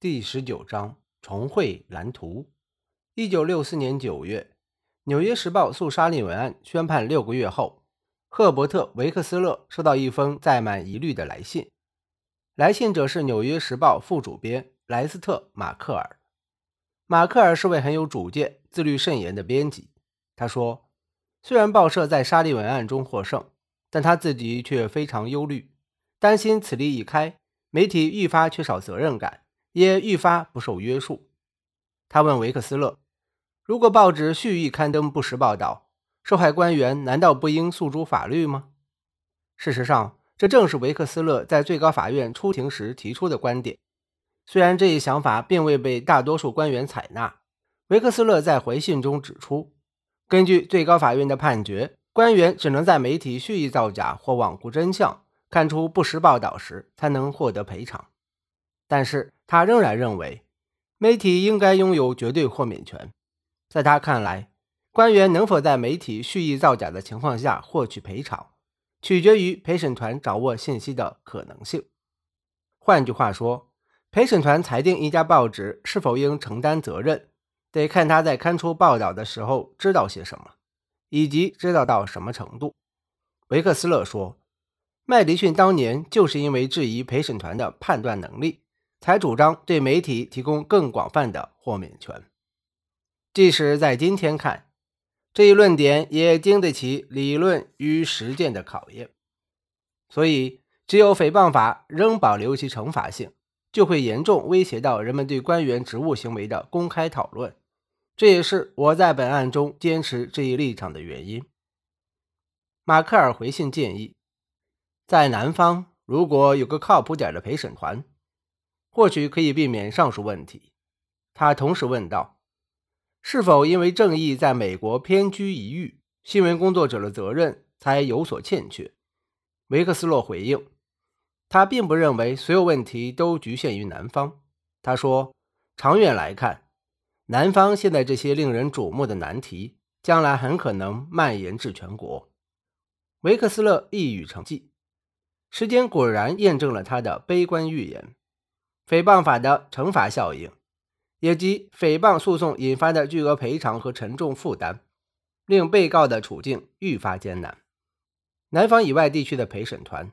第十九章重绘蓝图。一九六四年九月，《纽约时报》诉沙利文案宣判六个月后，赫伯特·维克斯勒收到一封载满疑虑的来信。来信者是《纽约时报》副主编莱斯特·马克尔。马克尔是位很有主见、自律慎言的编辑。他说：“虽然报社在沙利文案中获胜，但他自己却非常忧虑，担心此例一开，媒体愈发缺少责任感。”也愈发不受约束。他问维克斯勒：“如果报纸蓄意刊登不实报道，受害官员难道不应诉诸法律吗？”事实上，这正是维克斯勒在最高法院出庭时提出的观点。虽然这一想法并未被大多数官员采纳，维克斯勒在回信中指出，根据最高法院的判决，官员只能在媒体蓄意造假或罔顾真相、看出不实报道时，才能获得赔偿。但是他仍然认为，媒体应该拥有绝对豁免权。在他看来，官员能否在媒体蓄意造假的情况下获取赔偿，取决于陪审团掌握信息的可能性。换句话说，陪审团裁定一家报纸是否应承担责任，得看他在刊出报道的时候知道些什么，以及知道到什么程度。维克斯勒说：“麦迪逊当年就是因为质疑陪审团的判断能力。”才主张对媒体提供更广泛的豁免权。即使在今天看，这一论点也经得起理论与实践的考验。所以，只有诽谤法仍保留其惩罚性，就会严重威胁到人们对官员职务行为的公开讨论。这也是我在本案中坚持这一立场的原因。马克尔回信建议，在南方如果有个靠谱点的陪审团。或许可以避免上述问题。他同时问道：“是否因为正义在美国偏居一隅，新闻工作者的责任才有所欠缺？”维克斯洛回应：“他并不认为所有问题都局限于南方。”他说：“长远来看，南方现在这些令人瞩目的难题，将来很可能蔓延至全国。”维克斯勒一语成谶，时间果然验证了他的悲观预言。诽谤法的惩罚效应，以及诽谤诉讼引发的巨额赔偿和沉重负担，令被告的处境愈发艰难。南方以外地区的陪审团，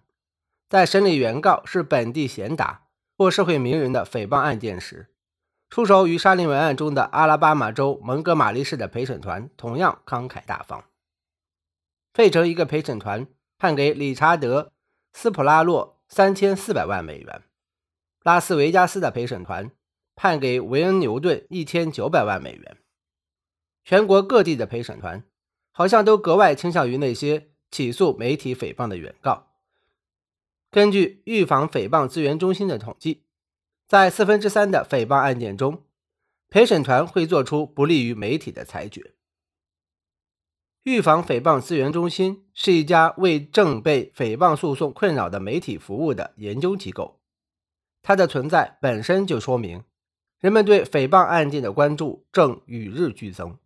在审理原告是本地贤达或社会名人的诽谤案件时，出手与沙林文案中的阿拉巴马州蒙哥马利市的陪审团同样慷慨大方。费城一个陪审团判给理查德·斯普拉洛三千四百万美元。拉斯维加斯的陪审团判给维恩·牛顿一千九百万美元。全国各地的陪审团好像都格外倾向于那些起诉媒体诽谤的原告。根据预防诽谤资源中心的统计，在四分之三的诽谤案件中，陪审团会做出不利于媒体的裁决。预防诽谤资源中心是一家为正被诽谤诉讼困扰的媒体服务的研究机构。它的存在本身就说明，人们对诽谤案件的关注正与日俱增。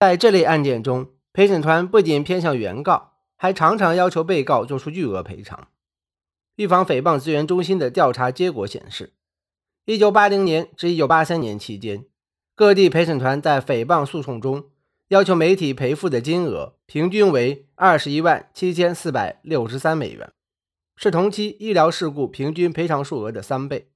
在这类案件中，陪审团不仅偏向原告，还常常要求被告做出巨额赔偿。预防诽谤资源中心的调查结果显示，1980年至1983年期间，各地陪审团在诽谤诉讼中要求媒体赔付的金额平均为21万7463美元。是同期医疗事故平均赔偿数额的三倍。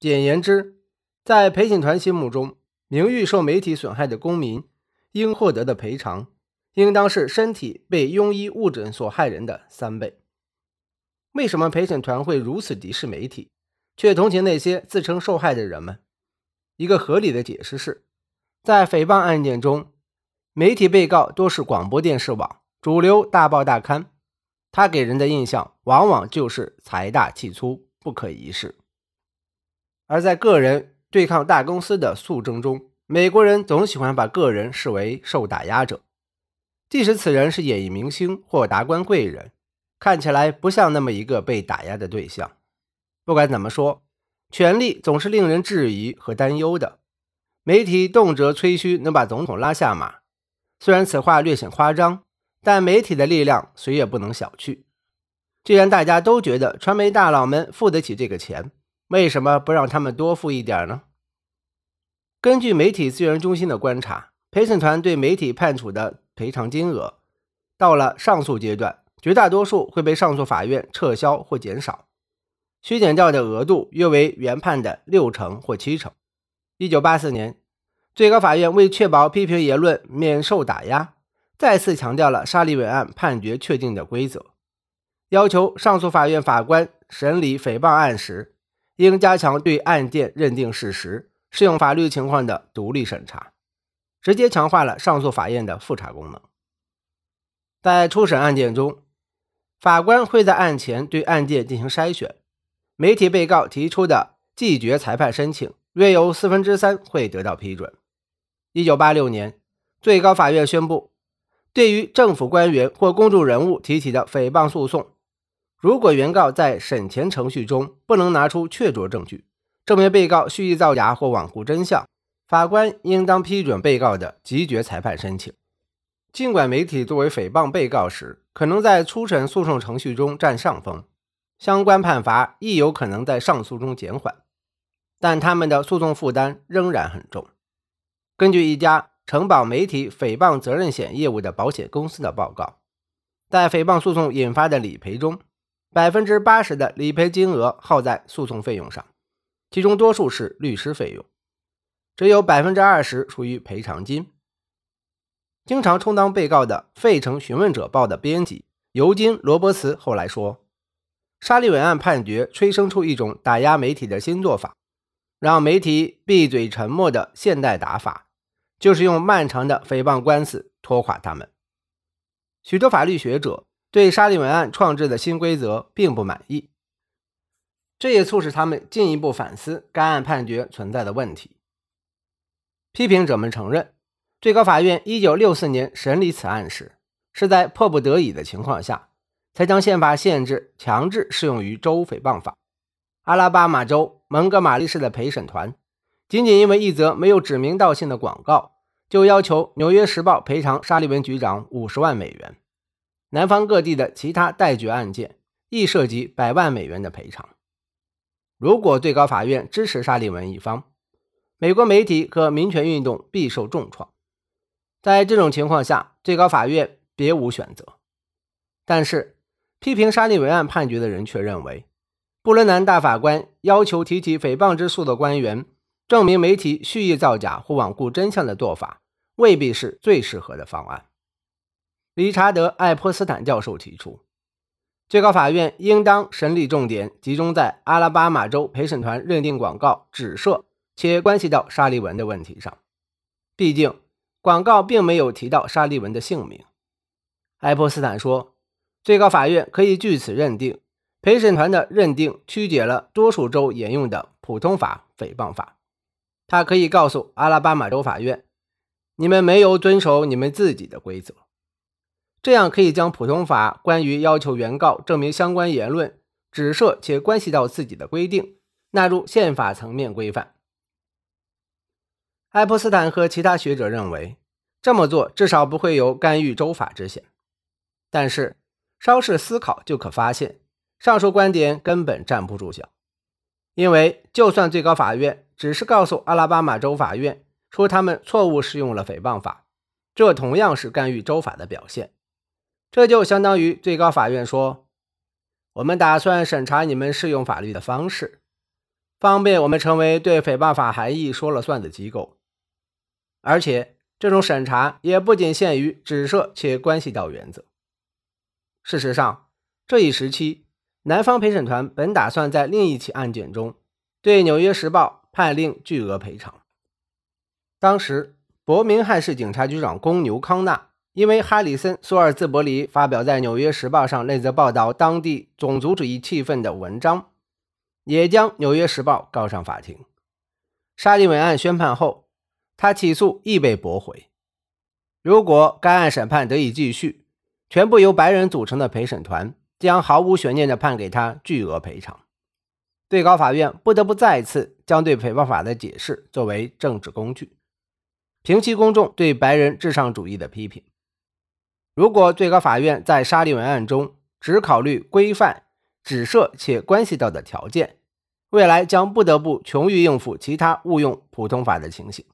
简言之，在陪审团心目中，名誉受媒体损害的公民应获得的赔偿，应当是身体被庸医误诊所害人的三倍。为什么陪审团会如此敌视媒体，却同情那些自称受害的人们？一个合理的解释是，在诽谤案件中，媒体被告多是广播电视网、主流大报大刊。他给人的印象往往就是财大气粗、不可一世，而在个人对抗大公司的诉争中，美国人总喜欢把个人视为受打压者，即使此人是演艺明星或达官贵人，看起来不像那么一个被打压的对象。不管怎么说，权力总是令人质疑和担忧的。媒体动辄吹嘘能把总统拉下马，虽然此话略显夸张。但媒体的力量谁也不能小觑。既然大家都觉得传媒大佬们付得起这个钱，为什么不让他们多付一点呢？根据媒体资源中心的观察，陪审团对媒体判处的赔偿金额，到了上诉阶段，绝大多数会被上诉法院撤销或减少，削减掉的额度约为原判的六成或七成。一九八四年，最高法院为确保批评言论免受打压，再次强调了沙利文案判决确定的规则，要求上诉法院法官审理诽谤案时，应加强对案件认定事实。适用法律情况的独立审查，直接强化了上诉法院的复查功能。在初审案件中，法官会在案前对案件进行筛选，媒体被告提出的拒绝裁判申请，约有四分之三会得到批准。一九八六年，最高法院宣布，对于政府官员或公众人物提起的诽谤诉讼，如果原告在审前程序中不能拿出确凿证据，证明被告蓄意造假或罔顾真相，法官应当批准被告的即决裁判申请。尽管媒体作为诽谤被告时可能在初审诉讼程序中占上风，相关判罚亦有可能在上诉中减缓，但他们的诉讼负担仍然很重。根据一家承保媒体诽谤责任险业务的保险公司的报告，在诽谤诉讼引发的理赔中，百分之八十的理赔金额耗在诉讼费用上。其中多数是律师费用，只有百分之二十属于赔偿金。经常充当被告的《费城询问者报》的编辑尤金·罗伯茨后来说：“沙利文案判决催生出一种打压媒体的新做法，让媒体闭嘴沉默的现代打法，就是用漫长的诽谤官司拖垮他们。”许多法律学者对沙利文案创制的新规则并不满意。这也促使他们进一步反思该案判决存在的问题。批评者们承认，最高法院1964年审理此案时，是在迫不得已的情况下，才将宪法限制强制适用于州诽谤法。阿拉巴马州蒙哥马利市的陪审团，仅仅因为一则没有指名道姓的广告，就要求《纽约时报》赔偿沙利文局长50万美元。南方各地的其他待决案件，亦涉及百万美元的赔偿。如果最高法院支持沙利文一方，美国媒体和民权运动必受重创。在这种情况下，最高法院别无选择。但是，批评沙利文案判决的人却认为，布伦南大法官要求提起诽谤之诉的官员证明媒体蓄意造假或罔顾真相的做法，未必是最适合的方案。理查德·爱泼斯坦教授提出。最高法院应当审理重点集中在阿拉巴马州陪审团认定广告指涉且关系到沙利文的问题上。毕竟，广告并没有提到沙利文的姓名。爱泼斯坦说，最高法院可以据此认定，陪审团的认定曲解了多数州沿用的普通法诽谤法。他可以告诉阿拉巴马州法院，你们没有遵守你们自己的规则。这样可以将普通法关于要求原告证明相关言论指涉且关系到自己的规定纳入宪法层面规范。爱泼斯坦和其他学者认为，这么做至少不会有干预州法之嫌。但是，稍事思考就可发现，上述观点根本站不住脚。因为，就算最高法院只是告诉阿拉巴马州法院说他们错误适用了诽谤法，这同样是干预州法的表现。这就相当于最高法院说：“我们打算审查你们适用法律的方式，方便我们成为对诽谤法含义说了算的机构。而且，这种审查也不仅限于指涉且关系到原则。事实上，这一时期，南方陪审团本打算在另一起案件中对《纽约时报》判令巨额赔偿。当时，伯明翰市警察局长公牛康纳。”因为哈里森·索尔兹伯里发表在《纽约时报》上那则报道当地种族主义气氛的文章，也将《纽约时报》告上法庭。沙利文案宣判后，他起诉亦被驳回。如果该案审判得以继续，全部由白人组成的陪审团将毫无悬念地判给他巨额赔偿。最高法院不得不再次将对诽谤法的解释作为政治工具，平息公众对白人至上主义的批评。如果最高法院在沙利文案中只考虑规范、指涉且关系到的条件，未来将不得不穷于应付其他误用普通法的情形。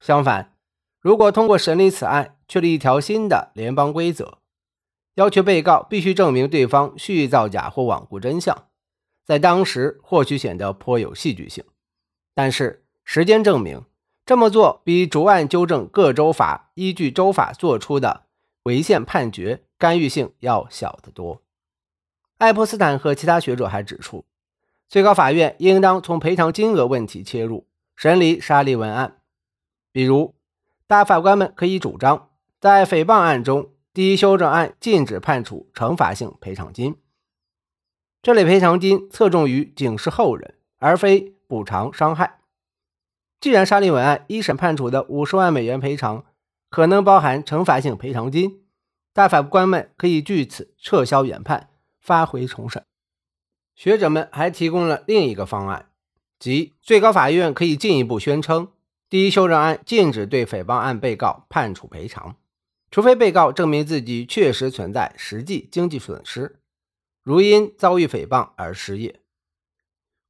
相反，如果通过审理此案确立一条新的联邦规则，要求被告必须证明对方蓄意造假或罔顾真相，在当时或许显得颇有戏剧性。但是时间证明，这么做比逐案纠正各州法依据州法作出的违宪判决干预性要小得多。爱泼斯坦和其他学者还指出，最高法院应当从赔偿金额问题切入审理沙利文案。比如，大法官们可以主张，在诽谤案中，第一修正案禁止判处惩罚性赔偿金。这类赔偿金侧重于警示后人，而非补偿伤害。既然沙利文案一审判处的五十万美元赔偿可能包含惩罚性赔偿金，大法官们可以据此撤销原判。发回重审。学者们还提供了另一个方案，即最高法院可以进一步宣称，第一修正案禁止对诽谤案被告判处赔偿，除非被告证明自己确实存在实际经济损失，如因遭遇诽谤而失业。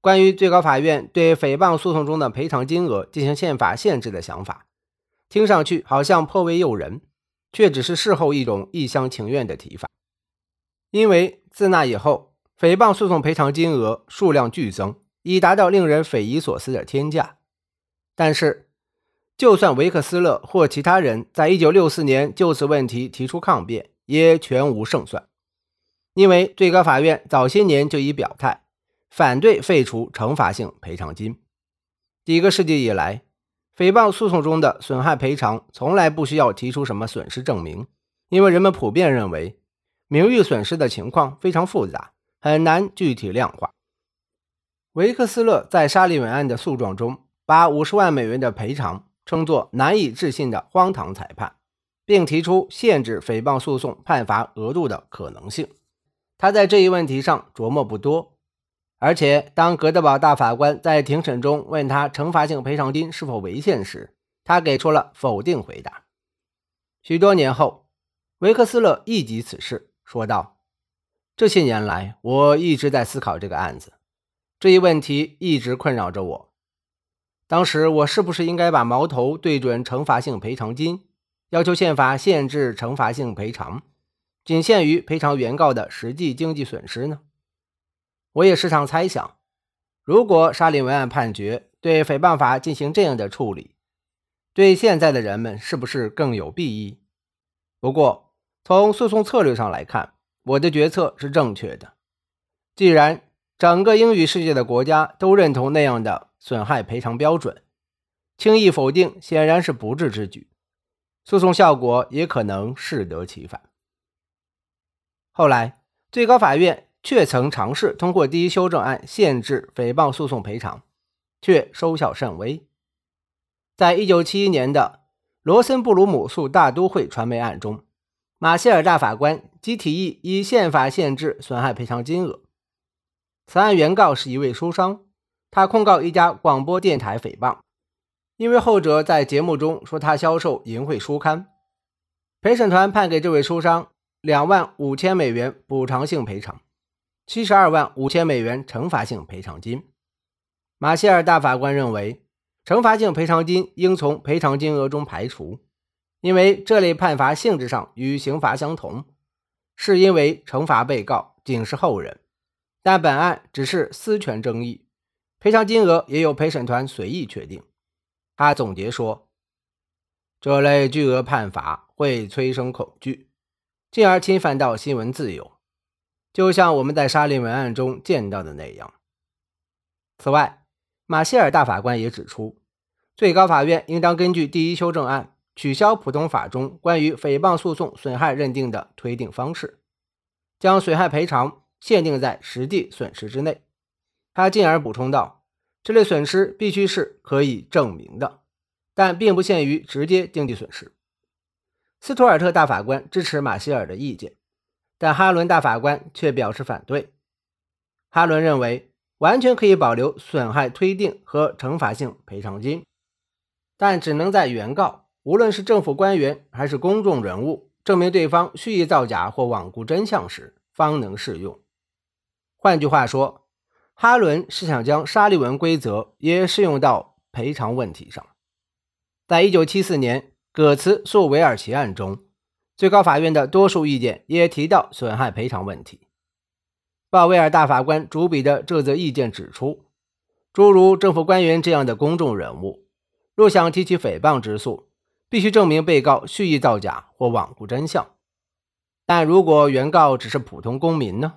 关于最高法院对诽谤诉讼中的赔偿金额进行宪法限制的想法，听上去好像颇为诱人，却只是事后一种一厢情愿的提法，因为。自那以后，诽谤诉讼赔偿金额数量剧增，已达到令人匪夷所思的天价。但是，就算维克斯勒或其他人在1964年就此问题提出抗辩，也全无胜算，因为最高法院早些年就已表态反对废除惩罚性赔偿金。几个世纪以来，诽谤诉讼中的损害赔偿从来不需要提出什么损失证明，因为人们普遍认为。名誉损失的情况非常复杂，很难具体量化。维克斯勒在沙利文案的诉状中，把五十万美元的赔偿称作难以置信的荒唐裁判，并提出限制诽谤诉讼判罚额度的可能性。他在这一问题上琢磨不多，而且当格德堡大法官在庭审中问他惩罚性赔偿金是否违宪时，他给出了否定回答。许多年后，维克斯勒忆及此事。说道：“这些年来，我一直在思考这个案子，这一问题一直困扰着我。当时，我是不是应该把矛头对准惩罚性赔偿金，要求宪法限制惩罚性赔偿，仅限于赔偿原告的实际经济损失呢？我也时常猜想，如果沙林文案判决对诽谤法进行这样的处理，对现在的人们是不是更有裨益？不过。”从诉讼策略上来看，我的决策是正确的。既然整个英语世界的国家都认同那样的损害赔偿标准，轻易否定显然是不智之举，诉讼效果也可能适得其反。后来，最高法院却曾尝试通过第一修正案限制诽谤诉讼赔偿，却收效甚微。在一九七一年的罗森布鲁姆诉大都会传媒案中。马歇尔大法官即提议以宪法限制损害赔偿金额。此案原告是一位书商，他控告一家广播电台诽谤，因为后者在节目中说他销售淫秽书刊。陪审团判给这位书商两万五千美元补偿性赔偿，七十二万五千美元惩罚性赔偿金。马歇尔大法官认为，惩罚性赔偿金应从赔偿金额中排除。因为这类判罚性质上与刑罚相同，是因为惩罚被告警示后人，但本案只是私权争议，赔偿金额也由陪审团随意确定。他总结说，这类巨额判罚会催生恐惧，进而侵犯到新闻自由，就像我们在沙利文案中见到的那样。此外，马歇尔大法官也指出，最高法院应当根据第一修正案。取消普通法中关于诽谤诉讼损害认定的推定方式，将损害赔偿限定在实际损失之内。他进而补充道：“这类损失必须是可以证明的，但并不限于直接经济损失。”斯图尔特大法官支持马歇尔的意见，但哈伦大法官却表示反对。哈伦认为，完全可以保留损害推定和惩罚性赔偿金，但只能在原告。无论是政府官员还是公众人物，证明对方蓄意造假或罔顾真相时，方能适用。换句话说，哈伦是想将沙利文规则也适用到赔偿问题上。在一九七四年葛茨诉韦尔奇案中，最高法院的多数意见也提到损害赔偿问题。鲍威尔大法官主笔的这则意见指出，诸如政府官员这样的公众人物，若想提起诽谤之诉，必须证明被告蓄意造假或罔顾真相。但如果原告只是普通公民呢？